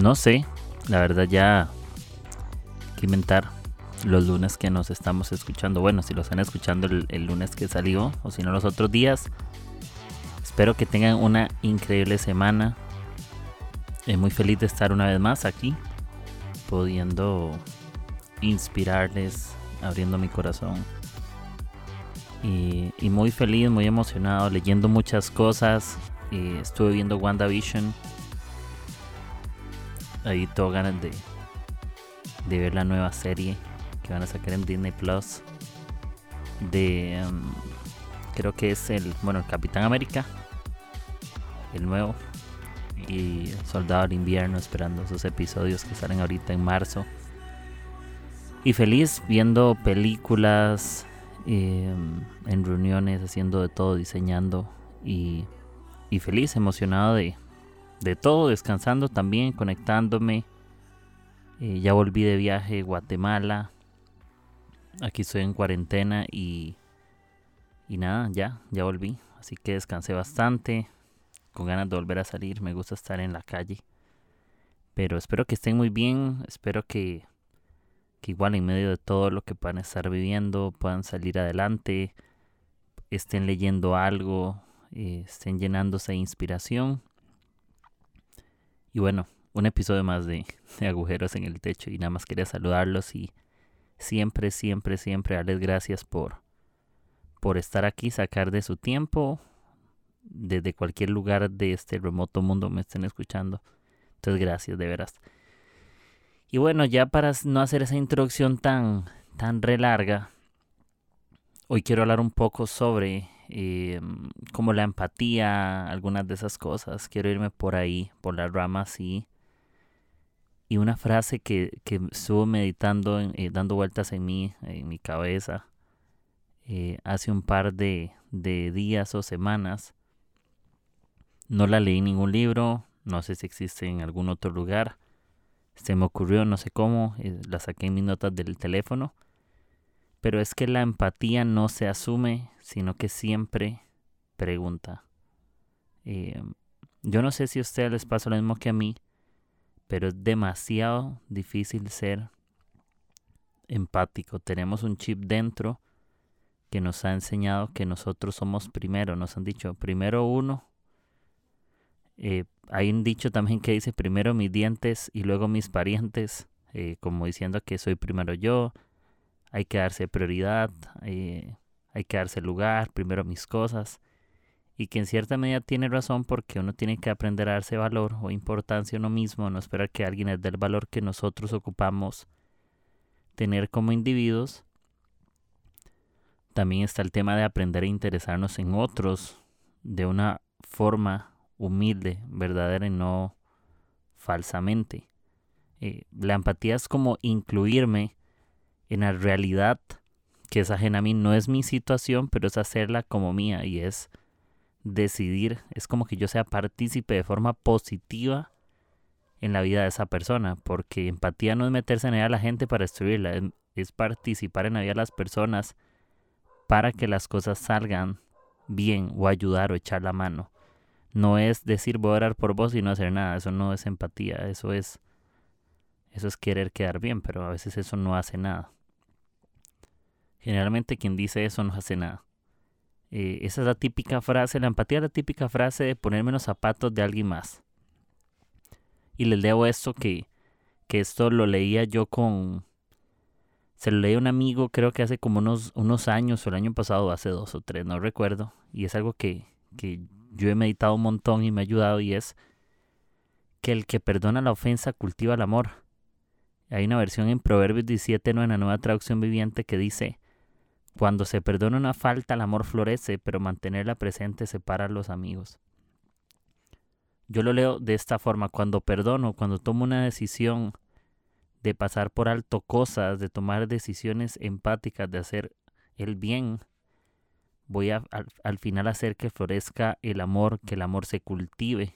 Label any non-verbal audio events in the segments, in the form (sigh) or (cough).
no sé, la verdad ya que inventar los lunes que nos estamos escuchando. Bueno, si lo están escuchando el, lunes que salió o si no los otros días. Espero que tengan una increíble semana. Eh, muy feliz de estar una vez más aquí, pudiendo inspirarles, abriendo mi corazón. Y, muy feliz, muy emocionado, leyendo muchas cosas. Y estuve viendo WandaVision ahí tengo ganas de, ver la nueva serie que van a sacar en Disney Plus. De. Um, creo que es el. Bueno, el Capitán América. El nuevo. Y Soldado del Invierno, esperando esos episodios que salen ahorita en marzo. Y feliz viendo películas. Em, en reuniones, haciendo de todo, diseñando. Y, y feliz, emocionado de, de todo, descansando también, conectándome. Eh, ya volví de viaje a Guatemala. Aquí estoy en cuarentena y, y nada, ya, ya volví. Así que descansé bastante, con ganas de volver a salir. Me gusta estar en la calle. Pero espero que estén muy bien. Espero que, que igual en medio de todo lo que puedan estar viviendo, puedan salir adelante. Estén leyendo algo, eh, estén llenándose de inspiración y bueno, un episodio más (laughs) de, agujeros en el techo y nada más quería saludarlos y siempre, siempre, siempre darles gracias por, por estar aquí, sacar de su tiempo, desde cualquier lugar de este remoto mundo me estén escuchando. Entonces gracias, de veras. Y bueno, ya para no hacer esa introducción tan, tan re larga, hoy quiero hablar un poco sobre eh, como la empatía, algunas de esas cosas. Quiero irme por ahí, por las ramas y, y una frase que, que estuvo meditando, eh, dando vueltas en mí, en mi cabeza, eh, hace un par de, de días o semanas. No la leí en ningún libro, no sé si existe en algún otro lugar. Se me ocurrió, no sé cómo, eh, la saqué en mis notas del teléfono pero es que la empatía no se asume, sino que siempre pregunta. Eh, yo no sé si a ustedes les pasa lo mismo que a mí, pero es demasiado difícil ser empático. Tenemos un chip dentro que nos ha enseñado que nosotros somos primero. Nos han dicho primero uno. Eh, hay un dicho también que dice primero mis dientes y luego mis parientes, eh, como diciendo que soy primero yo, hay que darse prioridad, eh, hay que darse lugar, primero mis cosas. Y que en cierta medida tiene razón porque uno tiene que aprender a darse valor o importancia a uno mismo, no esperar que alguien les dé el valor que nosotros ocupamos tener como individuos. También está el tema de aprender a interesarnos en otros de una forma humilde, verdadera y no falsamente. Eh, la empatía es como incluirme en la realidad que es ajena a mí. No es mi situación, pero es hacerla como mía y es decidir, es como que yo sea partícipe de forma positiva en la vida de esa persona, porque empatía no es meterse en ella a la gente para destruirla, es, participar en la vida de las personas para que las cosas salgan bien o ayudar o echar la mano. No es decir voy a orar por vos y no hacer nada, eso no es empatía, eso es eso es querer quedar bien, pero a veces eso no hace nada. Generalmente quien dice eso no hace nada. Eh, esa es la típica frase, la empatía es la típica frase de ponerme los zapatos de alguien más. Y les leo esto que, que esto lo leía yo con... Se lo leí a un amigo creo que hace como unos, unos años o el año pasado, hace dos o tres, no recuerdo. Y es algo que, que yo he meditado un montón y me ha ayudado y es que el que perdona la ofensa cultiva el amor. Hay una versión en Proverbios 17, no en la nueva traducción viviente que dice, cuando se perdona una falta, el amor florece, pero mantenerla presente separa a los amigos. Yo lo leo de esta forma, cuando perdono, cuando tomo una decisión de pasar por alto cosas, de tomar decisiones empáticas, de hacer el bien, voy al, al, final hacer que florezca el amor, que el amor se cultive.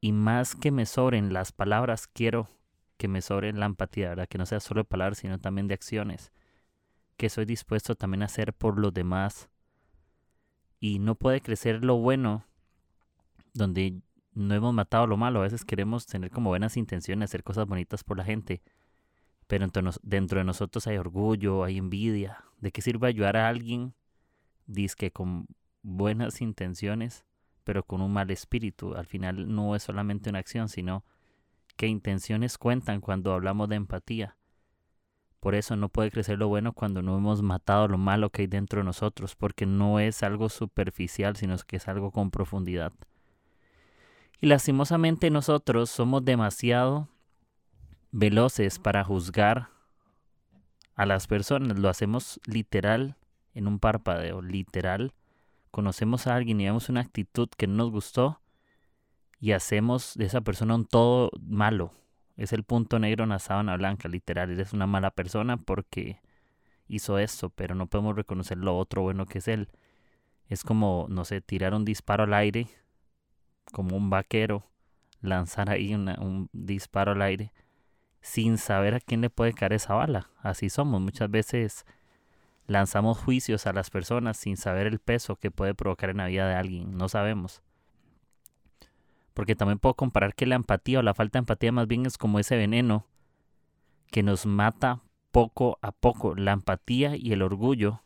Y más que me sobren las palabras, quiero que me sobren la empatía, ¿verdad? Que no sea solo de palabras, sino también de acciones. Que soy dispuesto también a hacer por los demás. Y no puede crecer lo bueno donde no hemos matado lo malo. A veces queremos tener como buenas intenciones, hacer cosas bonitas por la gente. Pero dentro de nosotros hay orgullo, hay envidia. ¿De qué sirve ayudar a alguien dice con buenas intenciones, pero con un mal espíritu. Al final no es solamente una acción, sino que intenciones cuentan cuando hablamos de empatía. Por eso no puede crecer lo bueno cuando no hemos matado lo malo que hay dentro de nosotros, porque no es algo superficial, sino que es algo con profundidad. Y lastimosamente nosotros somos demasiado veloces para juzgar a las personas, lo hacemos literal en un parpadeo, literal. Conocemos a alguien y vemos una actitud que no nos gustó y hacemos de esa persona un todo malo. Es el punto negro en la blanca, literal. Eres una mala persona porque hizo esto, pero no podemos reconocer lo otro bueno que es él. Es como, no sé, tirar un disparo al aire, como un vaquero, lanzar ahí un disparo al aire, sin saber a quién le puede caer esa bala. Así somos. Muchas veces lanzamos juicios a las personas sin saber el peso que puede provocar en la vida de alguien. No sabemos. Porque también puedo comparar que la empatía o la falta de empatía más bien es como ese veneno que nos mata poco a poco. La empatía y el orgullo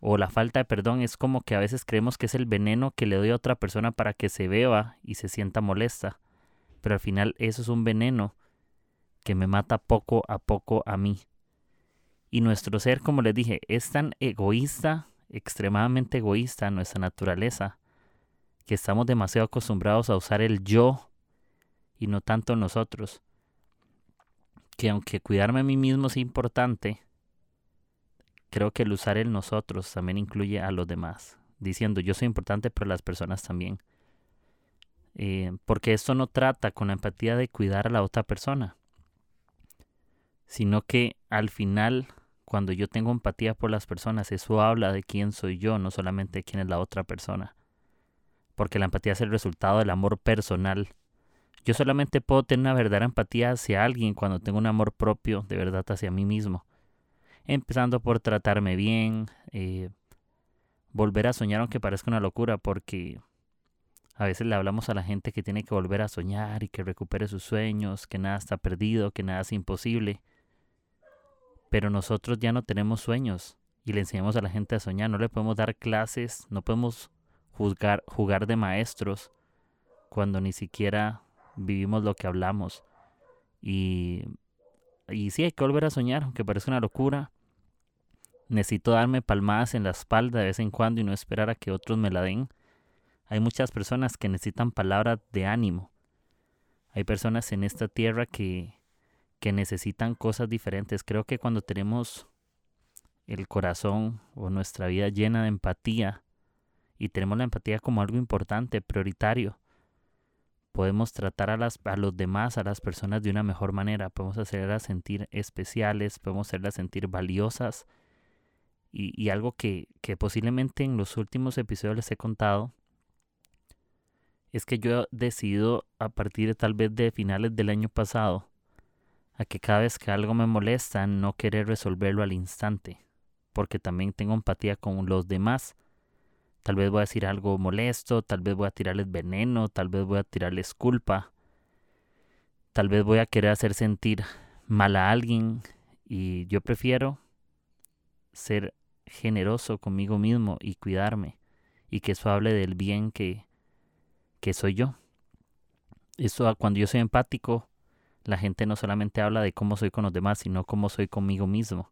o la falta de perdón es como que a veces creemos que es el veneno que le doy a otra persona para que se beba y se sienta molesta. Pero al final eso es un veneno que me mata poco a poco a mí. Y nuestro ser, como les dije, es tan egoísta, extremadamente egoísta nuestra naturaleza, que estamos demasiado acostumbrados a usar el yo y no tanto nosotros. Que aunque cuidarme a mí mismo es importante, creo que el usar el nosotros también incluye a los demás, diciendo yo soy importante, pero las personas también. Eh, porque esto no trata con la empatía de cuidar a la otra persona, sino que al final cuando yo tengo empatía por las personas, eso habla de quién soy yo, no solamente de quién es la otra persona. Porque la empatía es el resultado del amor personal. Yo solamente puedo tener una verdadera empatía hacia alguien cuando tengo un amor propio de verdad hacia mí mismo. Empezando por tratarme bien, eh, volver a soñar aunque parezca una locura, porque a veces le hablamos a la gente que tiene que volver a soñar y que recupere sus sueños, que nada está perdido, que nada es imposible pero nosotros ya no tenemos sueños y le enseñamos a la gente a soñar, no le podemos dar clases, no podemos juzgar, jugar de maestros cuando ni siquiera vivimos lo que hablamos. Y, y sí, hay que volver a soñar, aunque parece una locura. Necesito darme palmadas en la espalda de vez en cuando y no esperar a que otros me la den. Hay muchas personas que necesitan palabras de ánimo. Hay personas en esta tierra que, que necesitan cosas diferentes. Creo que cuando tenemos el corazón o nuestra vida llena de empatía y tenemos la empatía como algo importante, prioritario, podemos tratar a, las, a los demás, a las personas de una mejor manera, podemos hacerlas sentir especiales, podemos hacerlas sentir valiosas. Y, y algo que, que posiblemente en los últimos episodios les he contado, es que yo he decidido a partir tal vez de finales del año pasado, a que cada vez que algo me molesta no querer resolverlo al instante, porque también tengo empatía con los demás. Tal vez voy a decir algo molesto, tal vez voy a tirarles veneno, tal vez voy a tirarles culpa, tal vez voy a querer hacer sentir mal a alguien y yo prefiero ser generoso conmigo mismo y cuidarme y que eso hable del bien que, que soy yo. Eso cuando yo soy empático, la gente no solamente habla de cómo soy con los demás, sino cómo soy conmigo mismo.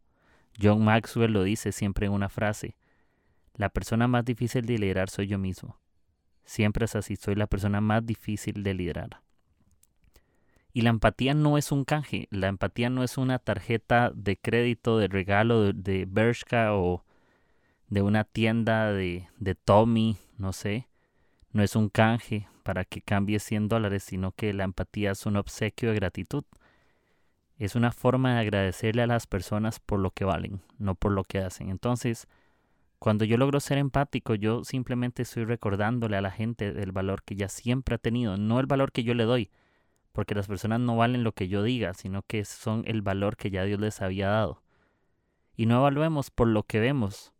John Maxwell lo dice siempre en una frase. La persona más difícil de liderar soy yo mismo. Siempre es así, soy la persona más difícil de liderar. Y la empatía no es un canje, la empatía no es una tarjeta de crédito, de regalo de, Bershka o de una tienda de, de Tommy, no sé. No es un canje para que cambie 100 dólares, sino que la empatía es un obsequio de gratitud. Es una forma de agradecerle a las personas por lo que valen, no por lo que hacen. Entonces, cuando yo logro ser empático, yo simplemente estoy recordándole a la gente del valor que ya siempre ha tenido, no el valor que yo le doy, porque las personas no valen lo que yo diga, sino que son el valor que ya Dios les había dado. Y no evaluemos por lo que vemos,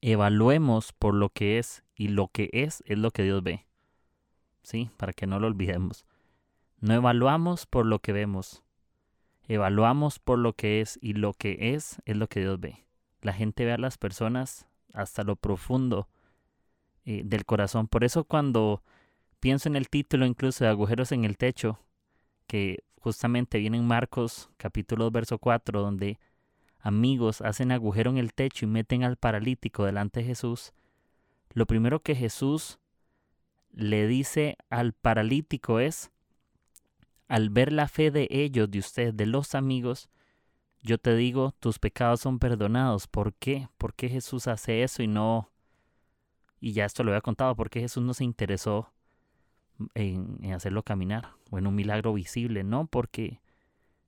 evaluemos por lo que es, y lo que es es lo que Dios ve. ¿Sí? Para que no lo olvidemos. No evaluamos por lo que vemos, evaluamos por lo que es, y lo que es es lo que Dios ve. La gente ve a las personas hasta lo profundo eh, del corazón. Por eso cuando pienso en el título incluso de agujeros en el techo, que justamente viene en Marcos capítulo 2, verso 4, donde amigos hacen agujero en el techo y meten al paralítico delante de Jesús, lo primero que Jesús le dice al paralítico es, al ver la fe de ellos, de ustedes, de los amigos, yo te digo, tus pecados son perdonados. ¿Por qué? ¿Por qué Jesús hace eso y no... Y ya esto lo había contado, ¿por qué Jesús no se interesó en, hacerlo caminar o en un milagro visible, no, porque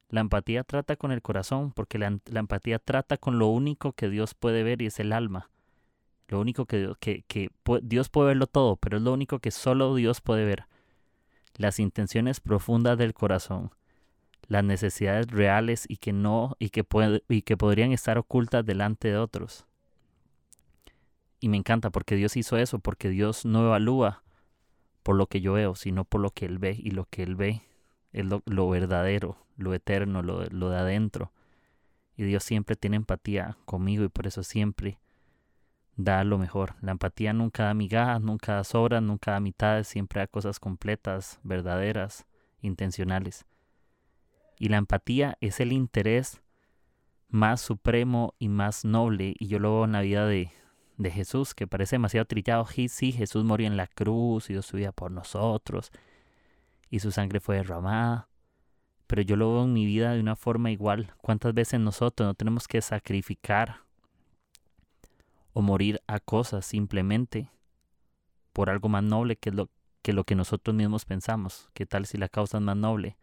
la empatía trata con el corazón, porque la, empatía trata con lo único que Dios puede ver y es el alma. Lo único que, que, que Dios puede verlo todo, pero es lo único que solo Dios puede ver. Las intenciones profundas del corazón, las necesidades reales y que no y que puede, y que podrían estar ocultas delante de otros. Y me encanta porque Dios hizo eso, porque Dios no evalúa por lo que yo veo, sino por lo que Él ve. Y lo que Él ve es lo, verdadero, lo eterno, lo, lo de adentro. Y Dios siempre tiene empatía conmigo y por eso siempre da lo mejor. La empatía nunca da migajas, nunca da sobras, nunca da mitades, siempre da cosas completas, verdaderas, intencionales. Y la empatía es el interés más supremo y más noble, y yo lo veo en la vida de, de Jesús, que parece demasiado trillado. Sí, Jesús murió en la cruz y dio su vida por nosotros y su sangre fue derramada. Pero yo lo veo en mi vida de una forma igual. ¿Cuántas veces nosotros no tenemos que sacrificar o morir a cosas simplemente por algo más noble que lo que, lo que nosotros mismos pensamos? ¿Qué tal si la causa es más noble?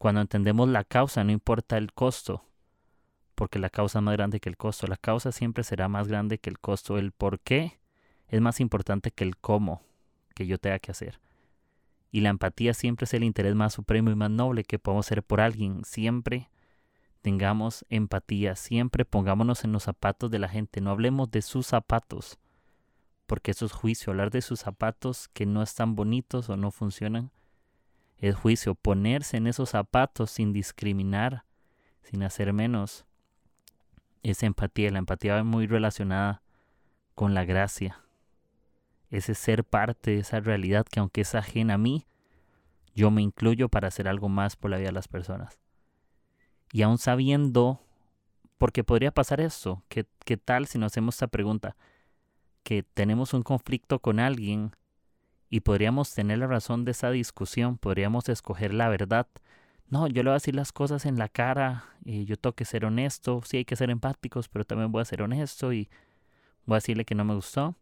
Cuando entendemos la causa no importa el costo, porque la causa es más grande que el costo. La causa siempre será más grande que el costo. El por qué es más importante que el cómo que yo tenga que hacer. Y la empatía siempre es el interés más supremo y más noble que podemos ser por alguien. Siempre tengamos empatía, siempre pongámonos en los zapatos de la gente. No hablemos de sus zapatos, porque eso es juicio. Hablar de sus zapatos que no están bonitos o no funcionan es juicio. Ponerse en esos zapatos sin discriminar, sin hacer menos, esa empatía. La empatía va muy relacionada con la gracia. Ese ser parte de esa realidad que aunque es ajena a mí, yo me incluyo para hacer algo más por la vida de las personas. Y aún sabiendo, porque podría pasar eso, ¿qué, qué tal si nos hacemos esta pregunta? Que tenemos un conflicto con alguien y podríamos tener la razón de esa discusión, podríamos escoger la verdad, no, yo le voy a decir las cosas en la cara y yo tengo que ser honesto, sí hay que ser empáticos, pero también voy a ser honesto y voy a decirle que no me gustó.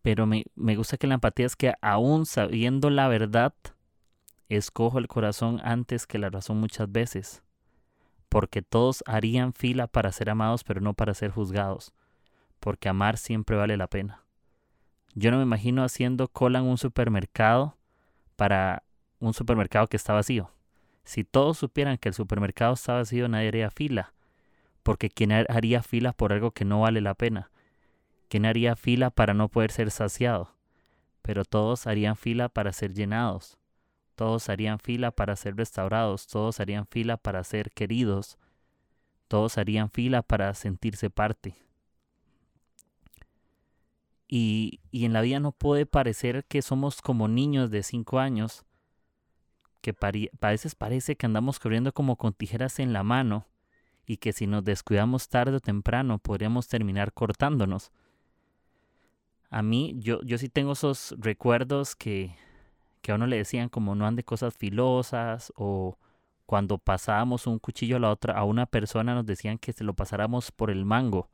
Pero me, me gusta que la empatía es que aún sabiendo la verdad, escojo el corazón antes que la razón muchas veces, porque todos harían fila para ser amados, pero no para ser juzgados, porque amar siempre vale la pena. Yo no me imagino haciendo cola en un supermercado para un supermercado que está vacío. Si todos supieran que el supermercado está vacío, nadie haría fila. Porque ¿quién haría fila por algo que no vale la pena? ¿Quién haría fila para no poder ser saciado? Pero todos harían fila para ser llenados. Todos harían fila para ser restaurados. Todos harían fila para ser queridos. Todos harían fila para sentirse parte. Y, y en la vida no puede parecer que somos como niños de cinco años que a veces parece que andamos corriendo como con tijeras en la mano y que si nos descuidamos tarde o temprano podríamos terminar cortándonos. A mí, yo, yo sí tengo esos recuerdos que, que a uno le decían como no ande cosas filosas o cuando pasábamos un cuchillo a la otra, a una persona nos decían que se lo pasáramos por el mango.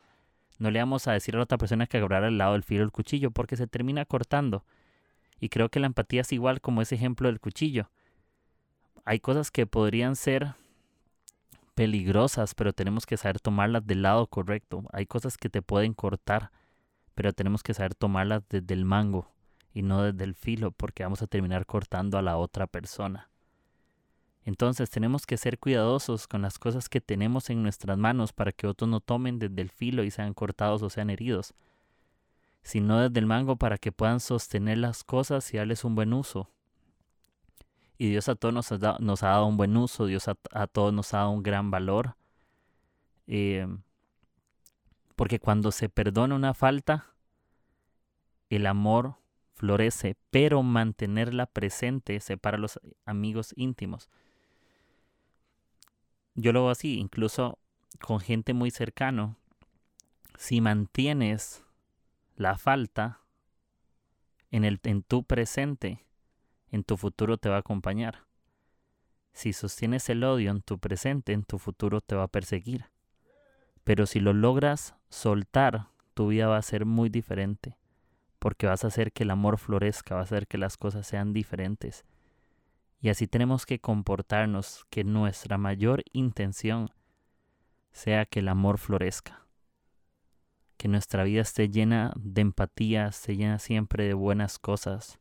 No le íbamos a decir a la otra persona que agarrara el lado del filo del cuchillo porque se termina cortando. Y creo que la empatía es igual como ese ejemplo del cuchillo. Hay cosas que podrían ser peligrosas, pero tenemos que saber tomarlas del lado correcto. Hay cosas que te pueden cortar, pero tenemos que saber tomarlas desde el mango y no desde el filo, porque vamos a terminar cortando a la otra persona. Entonces tenemos que ser cuidadosos con las cosas que tenemos en nuestras manos para que otros no tomen desde el filo y sean cortados o sean heridos, sino desde el mango para que puedan sostener las cosas y darles un buen uso. Y Dios a todos nos ha, dado, un buen uso, Dios a, todos nos ha dado un gran valor. Eh, porque cuando se perdona una falta, el amor florece, pero mantenerla presente separa a los amigos íntimos. Yo lo veo así, incluso con gente muy cercano. Si mantienes la falta en, el, en tu presente, en tu futuro te va a acompañar. Si sostienes el odio en tu presente, en tu futuro te va a perseguir. Pero si lo logras soltar, tu vida va a ser muy diferente, porque vas a hacer que el amor florezca, vas a hacer que las cosas sean diferentes. Y así tenemos que comportarnos, que nuestra mayor intención sea que el amor florezca, que nuestra vida esté llena de empatía, esté llena siempre de buenas cosas,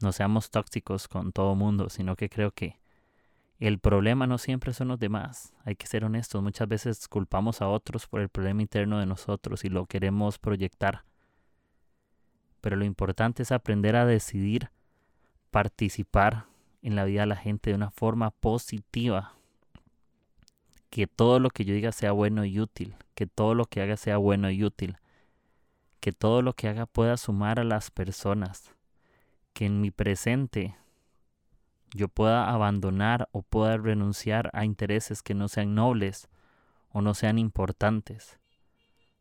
no seamos tóxicos con todo mundo, sino que creo que el problema no siempre son los demás. Hay que ser honestos. Muchas veces culpamos a otros por el problema interno de nosotros y lo queremos proyectar. Pero lo importante es aprender a decidir participar en la vida de la gente de una forma positiva. Que todo lo que yo diga sea bueno y útil. Que todo lo que haga sea bueno y útil. Que todo lo que haga pueda sumar a las personas que en mi presente yo pueda abandonar o pueda renunciar a intereses que no sean nobles o no sean importantes.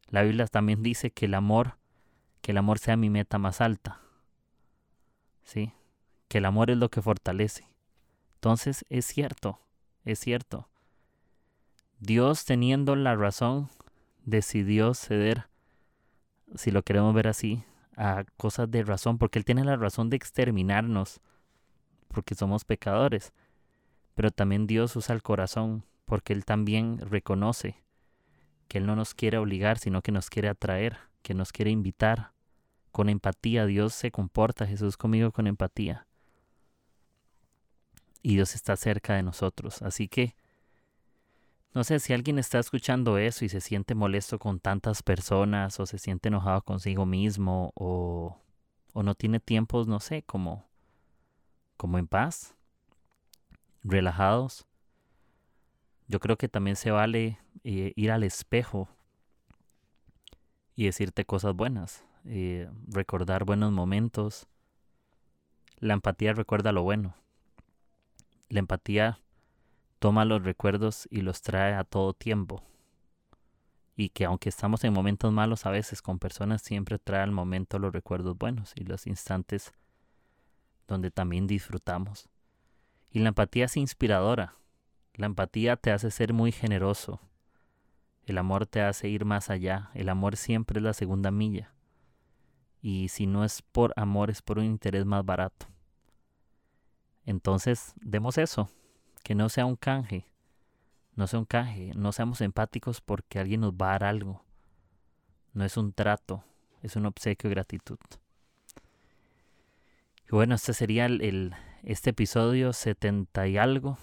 La Biblia también dice que el amor, que el amor sea mi meta más alta. ¿Sí? Que el amor es lo que fortalece. Entonces es cierto, es cierto. Dios teniendo la razón decidió ceder, si lo queremos ver así, a cosas de razón, porque Él tiene la razón de exterminarnos, porque somos pecadores. Pero también Dios usa el corazón, porque Él también reconoce que Él no nos quiere obligar, sino que nos quiere atraer, que nos quiere invitar. Con empatía Dios se comporta, Jesús conmigo con empatía. Y Dios está cerca de nosotros. Así que no sé si alguien está escuchando eso y se siente molesto con tantas personas o se siente enojado consigo mismo o, o no tiene tiempos, no sé, como, como en paz, relajados. Yo creo que también se vale eh, ir al espejo y decirte cosas buenas, eh, recordar buenos momentos. La empatía recuerda lo bueno. La empatía toma los recuerdos y los trae a todo tiempo. Y que aunque estamos en momentos malos a veces con personas, siempre trae al momento los recuerdos buenos y los instantes donde también disfrutamos. Y la empatía es inspiradora. La empatía te hace ser muy generoso. El amor te hace ir más allá. El amor siempre es la segunda milla. Y si no es por amor, es por un interés más barato. Entonces, demos eso que no sea un canje, no sea un canje, no seamos empáticos porque alguien nos va a dar algo. No es un trato, es un obsequio de gratitud. Y bueno, este sería el, este episodio 70 y algo.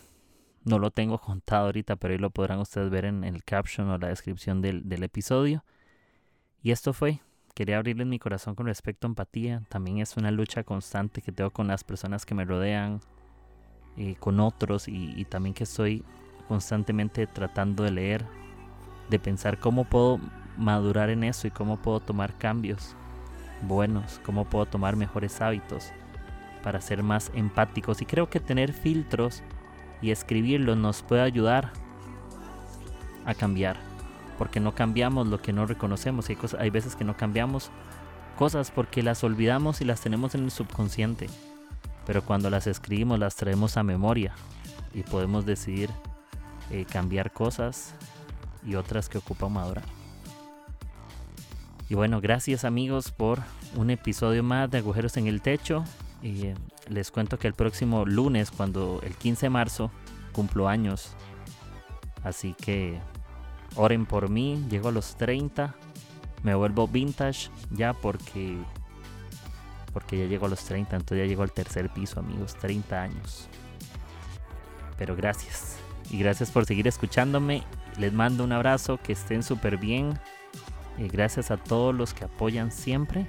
No lo tengo contado ahorita, pero ahí lo podrán ustedes ver en el caption o la descripción del, del episodio. Y esto fue, quería abrirles mi corazón con respecto a empatía. También es una lucha constante que tengo con las personas que me rodean, eh, con otros y, también que estoy constantemente tratando de leer, de pensar cómo puedo madurar en eso y cómo puedo tomar cambios buenos, cómo puedo tomar mejores hábitos para ser más empáticos. Y creo que tener filtros y escribirlos nos puede ayudar a cambiar, porque no cambiamos lo que no reconocemos. Hay, cosas, hay veces que no cambiamos cosas porque las olvidamos y las tenemos en el subconsciente pero cuando las escribimos las traemos a memoria y podemos decidir eh, cambiar cosas y otras que ocupan madurar. Y bueno, gracias amigos por un episodio más de Agujeros en el Techo. Y les cuento que el próximo lunes, cuando el 15 de marzo, cumplo años. Así que oren por mí, llego a los 30, me vuelvo vintage ya porque porque ya llego a los 30, entonces ya llego al tercer piso, amigos, 30 años. Pero gracias. Y gracias por seguir escuchándome. Les mando un abrazo, que estén súper bien. Gracias a todos los que apoyan siempre.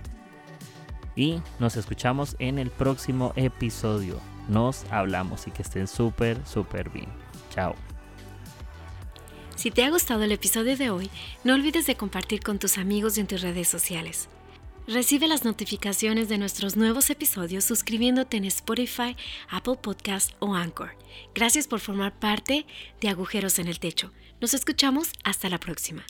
Y nos escuchamos en el próximo episodio. Nos hablamos y que estén súper, súper bien. Chao. Si te ha gustado el episodio de hoy, no olvides de compartir con tus amigos y en tus redes sociales. Recibe las notificaciones de nuestros nuevos episodios suscribiéndote en Spotify, Apple Podcast o Anchor. Gracias por formar parte de Agujeros en el Techo. Nos escuchamos hasta la próxima.